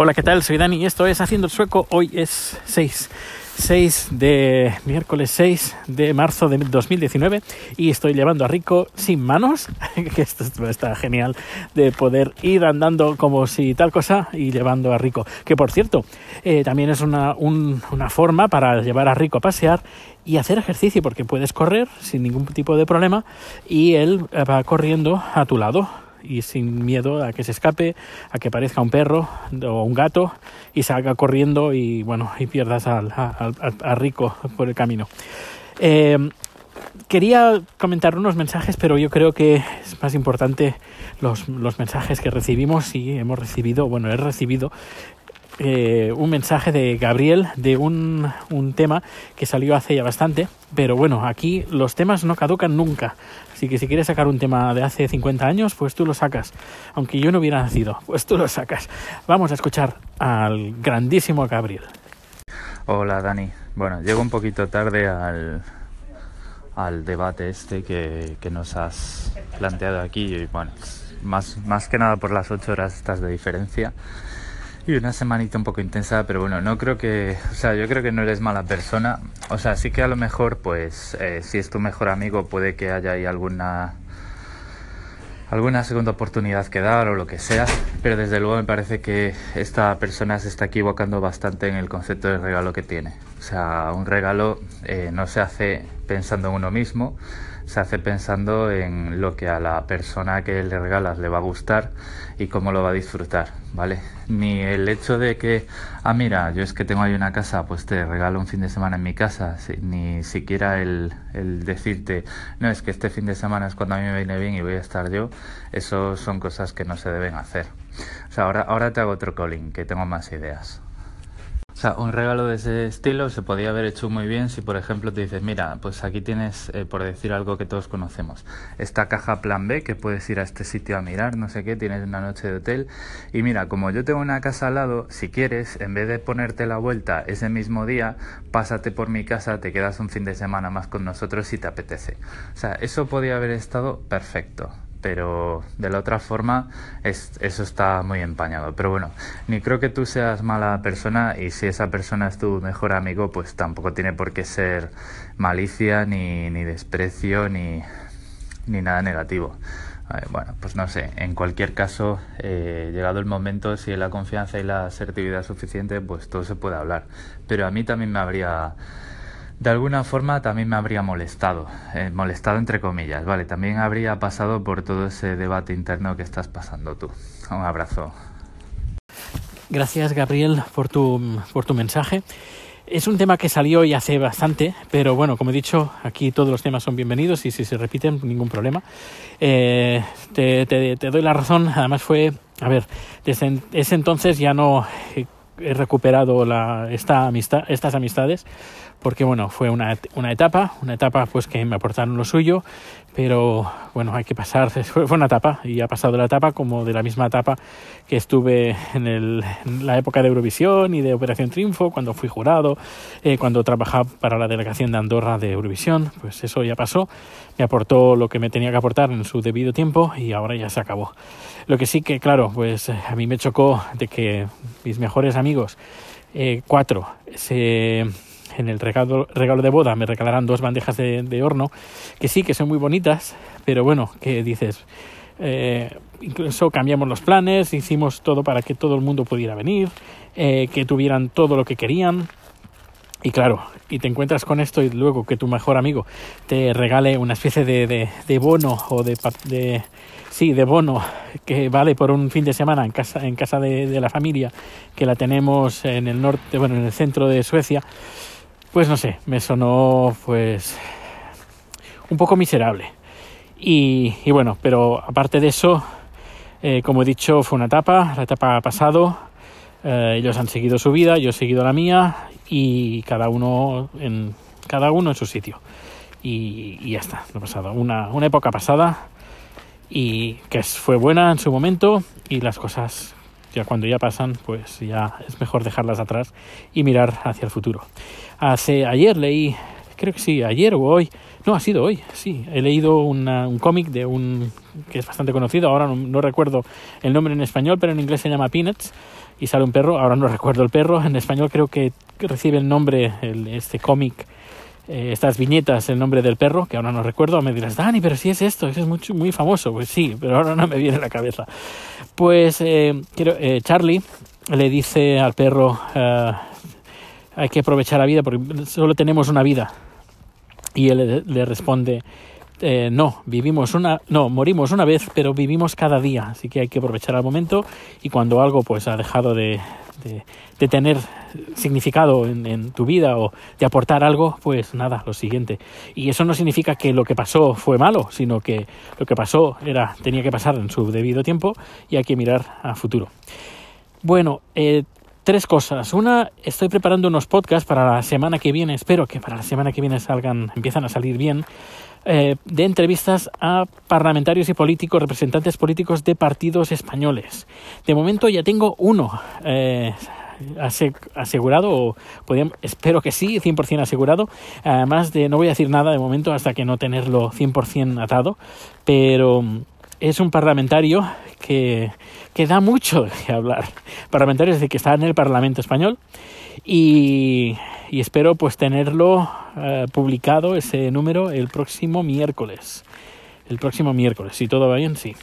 Hola, ¿qué tal? Soy Dani y esto es Haciendo el Sueco. Hoy es 6, 6 de miércoles 6 de marzo de 2019 y estoy llevando a Rico sin manos, que esto está genial de poder ir andando como si tal cosa y llevando a Rico. Que por cierto, eh, también es una, un, una forma para llevar a Rico a pasear y hacer ejercicio porque puedes correr sin ningún tipo de problema y él va corriendo a tu lado y sin miedo a que se escape, a que parezca un perro o un gato y salga corriendo y bueno, y pierdas al, Rico por el camino. Eh, quería comentar unos mensajes, pero yo creo que es más importante los, los mensajes que recibimos y hemos recibido, bueno, he recibido eh, un mensaje de Gabriel de un, un, tema que salió hace ya bastante, pero bueno, aquí los temas no caducan nunca. Así que si quieres sacar un tema de hace 50 años, pues tú lo sacas. Aunque yo no hubiera nacido, pues tú lo sacas. Vamos a escuchar al grandísimo Gabriel. Hola Dani. Bueno, llego un poquito tarde al, al debate este que, que nos has planteado aquí. Y bueno, más, más que nada por las 8 horas estas de diferencia. Y una semanita un poco intensa, pero bueno, no creo que, o sea, yo creo que no eres mala persona. O sea, sí que a lo mejor, pues, eh, si es tu mejor amigo, puede que haya ahí alguna alguna segunda oportunidad que dar o lo que sea, pero desde luego me parece que esta persona se está equivocando bastante en el concepto de regalo que tiene. O sea, un regalo eh, no se hace pensando en uno mismo, se hace pensando en lo que a la persona que le regalas le va a gustar y cómo lo va a disfrutar, ¿vale? Ni el hecho de que, ah, mira, yo es que tengo ahí una casa, pues te regalo un fin de semana en mi casa, ni siquiera el, decirte, no, es que este fin de semana es cuando a mí me viene bien y voy a estar yo, eso son cosas que no se deben hacer. O sea, ahora, ahora te hago otro calling, que tengo más ideas. O sea, un regalo de ese estilo se podía haber hecho muy bien si, por ejemplo, te dices, mira, pues aquí tienes, eh, por decir algo que todos conocemos, esta caja plan B que puedes ir a este sitio a mirar, no sé qué, tienes una noche de hotel. Y mira, como yo tengo una casa al lado, si quieres, en vez de ponerte la vuelta ese mismo día, pásate por mi casa, te quedas un fin de semana más con nosotros si te apetece. O sea, eso podía haber estado perfecto pero de la otra forma es, eso está muy empañado. Pero bueno, ni creo que tú seas mala persona y si esa persona es tu mejor amigo, pues tampoco tiene por qué ser malicia, ni, ni desprecio, ni, ni nada negativo. Bueno, pues no sé, en cualquier caso, eh, llegado el momento, si la confianza y la asertividad suficiente, pues todo se puede hablar. Pero a mí también me habría de alguna forma también me habría molestado, eh, molestado entre comillas, vale, también habría pasado por todo ese debate interno que estás pasando tú. Un abrazo. Gracias Gabriel por tu, por tu mensaje. Es un tema que salió y hace bastante, pero bueno, como he dicho, aquí todos los temas son bienvenidos y si se repiten, ningún problema. Eh, te, doy la razón, además fue, a ver, desde ese entonces ya no he recuperado esta amistad, estas amistades porque bueno, fue una, una, etapa, una etapa pues que me aportaron lo suyo, pero bueno, hay que pasar, fue, una etapa y ha pasado la etapa como de la misma etapa que estuve en, el, la época de Eurovisión y de Operación Triunfo, cuando fui jurado, eh, cuando trabajaba para la delegación de Andorra de Eurovisión, pues eso ya pasó, me aportó lo que me tenía que aportar en su debido tiempo y ahora ya se acabó. Lo que sí que, claro, pues a mí me chocó de que mis mejores amigos, eh, cuatro, se en el regalo, regalo de boda me regalarán dos bandejas de, de, horno, que sí, que son muy bonitas, pero bueno, que dices, eh, incluso cambiamos los planes, hicimos todo para que todo el mundo pudiera venir, eh, que tuvieran todo lo que querían. Y claro, y te encuentras con esto y luego que tu mejor amigo te regale una especie de, de, bono o de, de, sí, de bono que vale por un fin de semana en casa, en casa de, de la familia, que la tenemos en el norte, bueno, en el centro de Suecia, pues no sé, me sonó pues un poco miserable. Y, bueno, pero aparte de eso, eh, como he dicho, fue una etapa, la etapa ha pasado, eh, ellos han seguido su vida, yo he seguido la mía y cada uno en, cada uno en su sitio. Y, y ya está, ha pasado. Una, una época pasada y que fue buena en su momento y las cosas ya cuando ya pasan, pues ya es mejor dejarlas atrás y mirar hacia el futuro. Hace ayer leí, creo que sí, ayer o hoy, no, ha sido hoy, sí, he leído un cómic de un que es bastante conocido, ahora no, no, recuerdo el nombre en español, pero en inglés se llama Peanuts, y sale un perro, ahora no recuerdo el perro, en español creo que recibe el nombre, el, este cómic, eh, estas viñetas, el nombre del perro, que ahora no recuerdo, me dirás, Dani, pero si es esto, eso es muy, muy famoso, pues sí, pero ahora no me viene a la cabeza. Pues eh, quiero, eh, Charlie le dice al perro, eh, hay que aprovechar la vida porque solo tenemos una vida. Y él le, le responde, eh, no, vivimos una, no, morimos una vez, pero vivimos cada día, así que hay que aprovechar el momento y cuando algo pues ha dejado de, de, tener significado en, en, tu vida o de aportar algo, pues nada, lo siguiente. Y eso no significa que lo que pasó fue malo, sino que lo que pasó era tenía que pasar en su debido tiempo y hay que mirar a futuro. Bueno, eh, tres cosas. Una, estoy preparando unos podcasts para la semana que viene, espero que para la semana que viene salgan, empiezan a salir bien, eh, de entrevistas a parlamentarios y políticos, representantes políticos de partidos españoles. De momento ya tengo uno eh, asegurado, o espero que sí, 100% asegurado. Además de, no voy a decir nada de momento hasta que no tenerlo 100% atado, pero es un parlamentario que, que da mucho de hablar. Parlamentario es decir, que está en el Parlamento español y, espero pues tenerlo uh, publicado ese número el próximo miércoles. El próximo miércoles, si todo va bien, sí.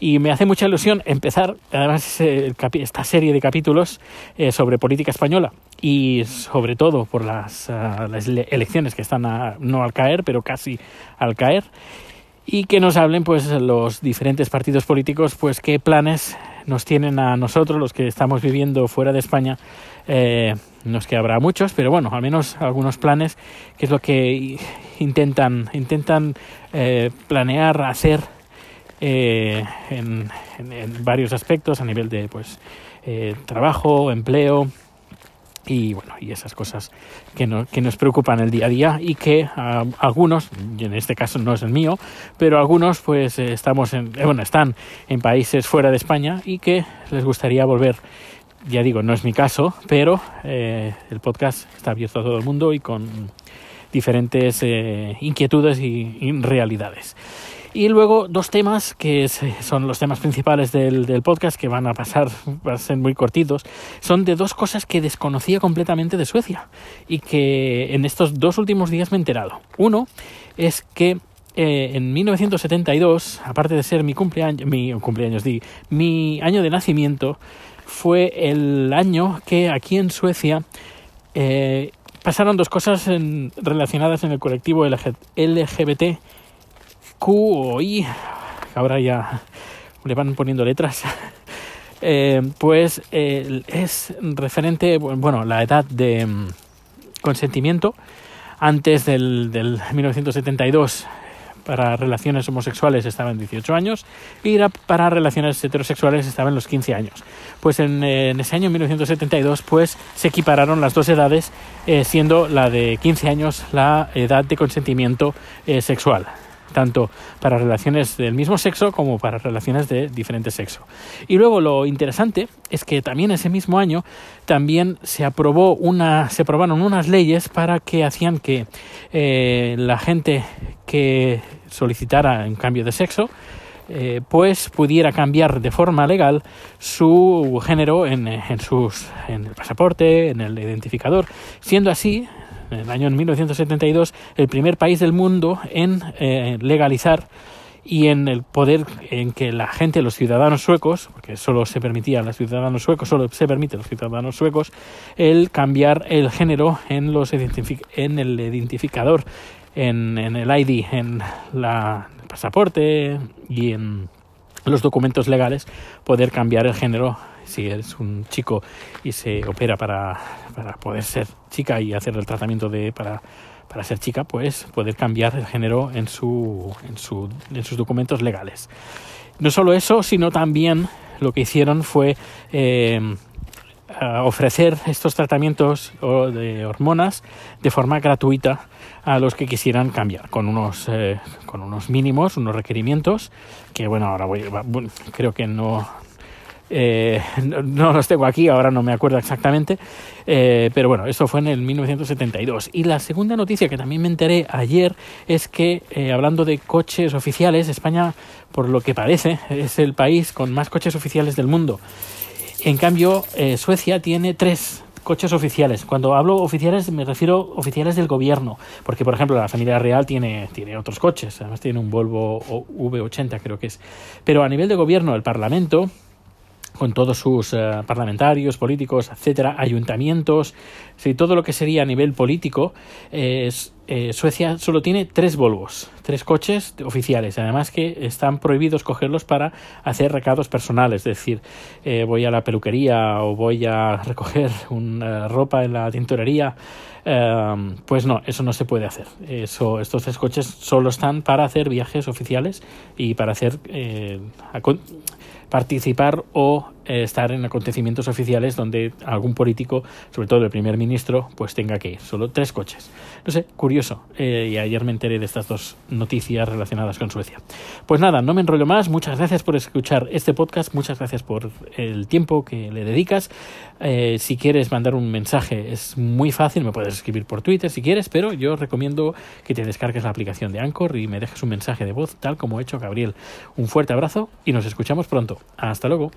Y me hace mucha ilusión empezar, además, esta serie de capítulos eh, sobre política española y sobre todo por las, uh, las elecciones que están a, no al caer, pero casi al caer y que nos hablen pues los diferentes partidos políticos pues qué planes nos tienen a nosotros los que estamos viviendo fuera de España eh, no es que habrá muchos pero bueno al menos algunos planes que es lo que intentan intentan eh, planear hacer eh, en, en, varios aspectos a nivel de pues eh, trabajo empleo y bueno y esas cosas que, no, que nos preocupan el día a día y que uh, algunos y en este caso no es el mío pero algunos pues eh, estamos en bueno están en países fuera de España y que les gustaría volver ya digo no es mi caso pero eh, el podcast está abierto a todo el mundo y con diferentes eh, inquietudes y, realidades y luego dos temas que son los temas principales del, del, podcast que van a pasar, van a ser muy cortitos, son de dos cosas que desconocía completamente de Suecia y que en estos dos últimos días me he enterado. Uno es que eh, en 1972, aparte de ser mi cumpleaños, mi cumpleaños, mi año de nacimiento, fue el año que aquí en Suecia eh, pasaron dos cosas relacionadas en el colectivo LGBT Q o I, ahora ya le van poniendo letras, eh, pues es referente, bueno, la edad de um, consentimiento antes del, del 1972 para relaciones homosexuales estaba en 18 años y para relaciones heterosexuales estaba en los 15 años. Pues en, en ese año 1972 pues se equipararon las dos edades eh, siendo la de 15 años la edad de consentimiento eh, sexual tanto para relaciones del mismo sexo como para relaciones de diferente sexo. Y luego lo interesante es que también ese mismo año también se aprobó una, se aprobaron unas leyes para que hacían que eh, la gente que solicitara en cambio de sexo eh, pues pudiera cambiar de forma legal su género en, en, sus, en el pasaporte, en el identificador, siendo así en el año 1972 el primer país del mundo en eh, legalizar y en el poder en que la gente, los ciudadanos suecos, porque solo se permitía a los ciudadanos suecos, solo se permite a los ciudadanos suecos, el cambiar el género en, los en el identificador, en, en el ID, en la, el pasaporte y en los documentos legales, poder cambiar el género si eres un chico y se opera para, para poder ser chica y hacer el tratamiento de para, para ser chica, pues poder cambiar el género en, su, en, su, en sus documentos legales. No solo eso, sino también lo que hicieron fue eh, ofrecer estos tratamientos de hormonas de forma gratuita a los que quisieran cambiar con unos eh, con unos mínimos unos requerimientos que bueno ahora voy creo que no eh, no, los tengo aquí, ahora no me acuerdo exactamente, eh, pero bueno, eso fue en el 1972. Y la segunda noticia que también me enteré ayer es que, eh, hablando de coches oficiales, España, por lo que parece, es el país con más coches oficiales del mundo. En cambio, eh, Suecia tiene tres coches oficiales. Cuando hablo oficiales me refiero oficiales del gobierno, porque por ejemplo la familia real tiene, tiene otros coches, además tiene un Volvo V80 creo que es. Pero a nivel de gobierno, el Parlamento con todos sus eh, parlamentarios, políticos, etcétera, ayuntamientos, sí, todo lo que sería a nivel político, eh, Suecia solo tiene tres Volvos, tres coches oficiales, además que están prohibidos cogerlos para hacer recados personales, es decir, eh, voy a la peluquería o voy a recoger una ropa en la tintorería, pues no, eso no se puede hacer. Eso, estos tres coches solo están para hacer viajes oficiales y para hacer participar o estar en acontecimientos oficiales donde algún político, sobre todo el primer ministro, pues tenga que ir. Solo tres coches. No sé, curioso. Eh, y ayer me enteré de estas dos noticias relacionadas con Suecia. Pues nada, no me enrollo más. Muchas gracias por escuchar este podcast. Muchas gracias por el tiempo que le dedicas. Eh, si quieres mandar un mensaje es muy fácil. Me puedes escribir por Twitter si quieres, pero yo recomiendo que te descargues la aplicación de Anchor y me dejes un mensaje de voz, tal como ha hecho Gabriel. Un fuerte abrazo y nos escuchamos pronto. Hasta luego.